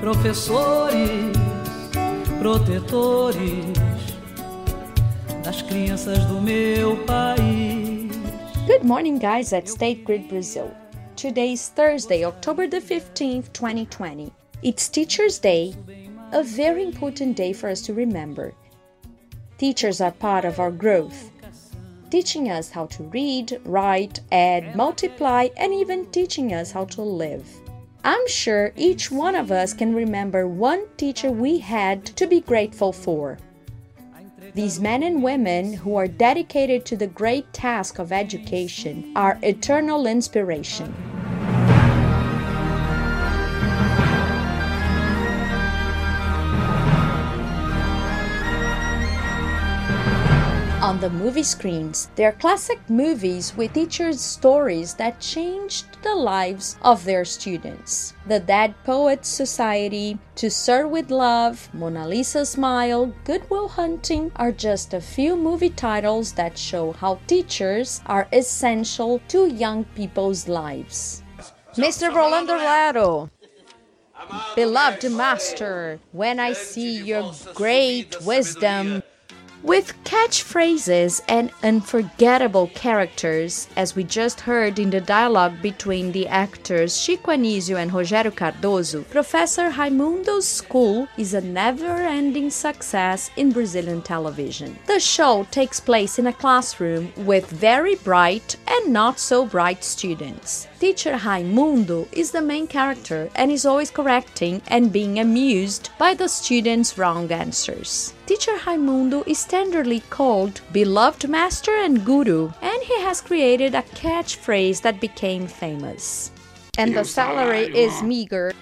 professores, protetores das crianças do meu país. Good morning, guys, at State Grid Brazil. Today is Thursday, October the 15th, 2020. It's Teachers' Day, a very important day for us to remember. Teachers are part of our growth, teaching us how to read, write, add, multiply, and even teaching us how to live. I'm sure each one of us can remember one teacher we had to be grateful for. These men and women who are dedicated to the great task of education are eternal inspiration. On the movie screens. They're classic movies with teachers' stories that changed the lives of their students. The Dead Poets Society, To Sir with Love, Mona Lisa Smile, Good Will Hunting are just a few movie titles that show how teachers are essential to young people's lives. Mr. Rolando Lero, beloved master, when I see your great wisdom, with catchphrases and unforgettable characters, as we just heard in the dialogue between the actors Chico Anysio and Rogério Cardoso, Professor Raimundo's School is a never ending success in Brazilian television. The show takes place in a classroom with very bright and not so bright students. Teacher Raimundo is the main character and is always correcting and being amused by the students' wrong answers. Teacher Raimundo is tenderly called beloved master and guru, and he has created a catchphrase that became famous. And the salary is meager.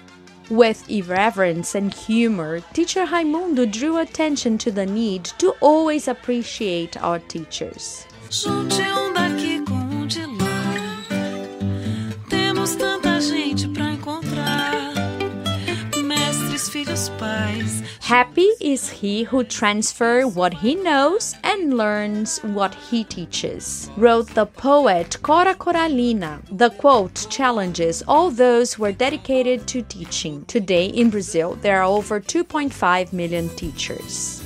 With irreverence and humor, teacher Raimundo drew attention to the need to always appreciate our teachers. Happy is he who transfers what he knows and learns what he teaches, wrote the poet Cora Coralina. The quote challenges all those who are dedicated to teaching. Today in Brazil, there are over 2.5 million teachers.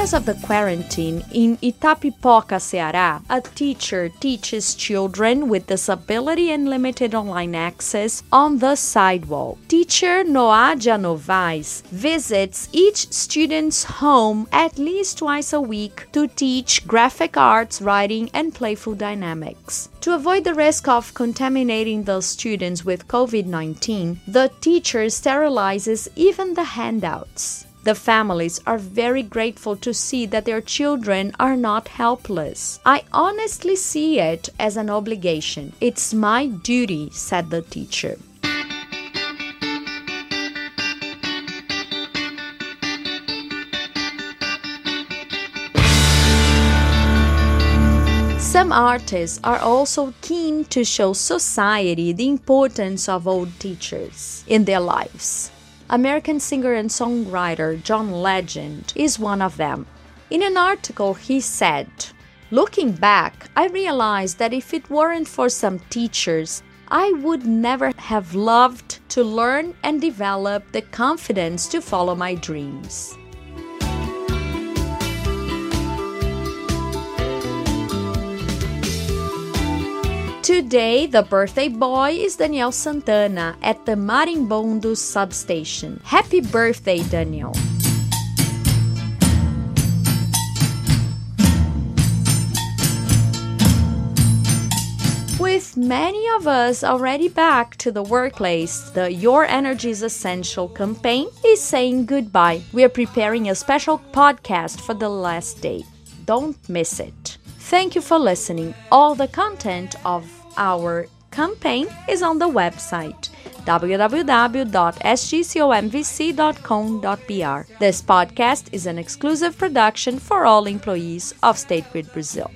Because of the quarantine in Itapipoca, Ceará, a teacher teaches children with disability and limited online access on the sidewalk. Teacher Noadia Novaes visits each student's home at least twice a week to teach graphic arts, writing, and playful dynamics. To avoid the risk of contaminating the students with COVID 19, the teacher sterilizes even the handouts. The families are very grateful to see that their children are not helpless. I honestly see it as an obligation. It's my duty, said the teacher. Some artists are also keen to show society the importance of old teachers in their lives. American singer and songwriter John Legend is one of them. In an article, he said, Looking back, I realized that if it weren't for some teachers, I would never have loved to learn and develop the confidence to follow my dreams. Today, the birthday boy is Daniel Santana at the Marimbondo substation. Happy birthday, Daniel! With many of us already back to the workplace, the Your Energy is Essential campaign is saying goodbye. We are preparing a special podcast for the last day. Don't miss it. Thank you for listening. All the content of our campaign is on the website www.sgcomvc.com.br. This podcast is an exclusive production for all employees of State Grid Brazil.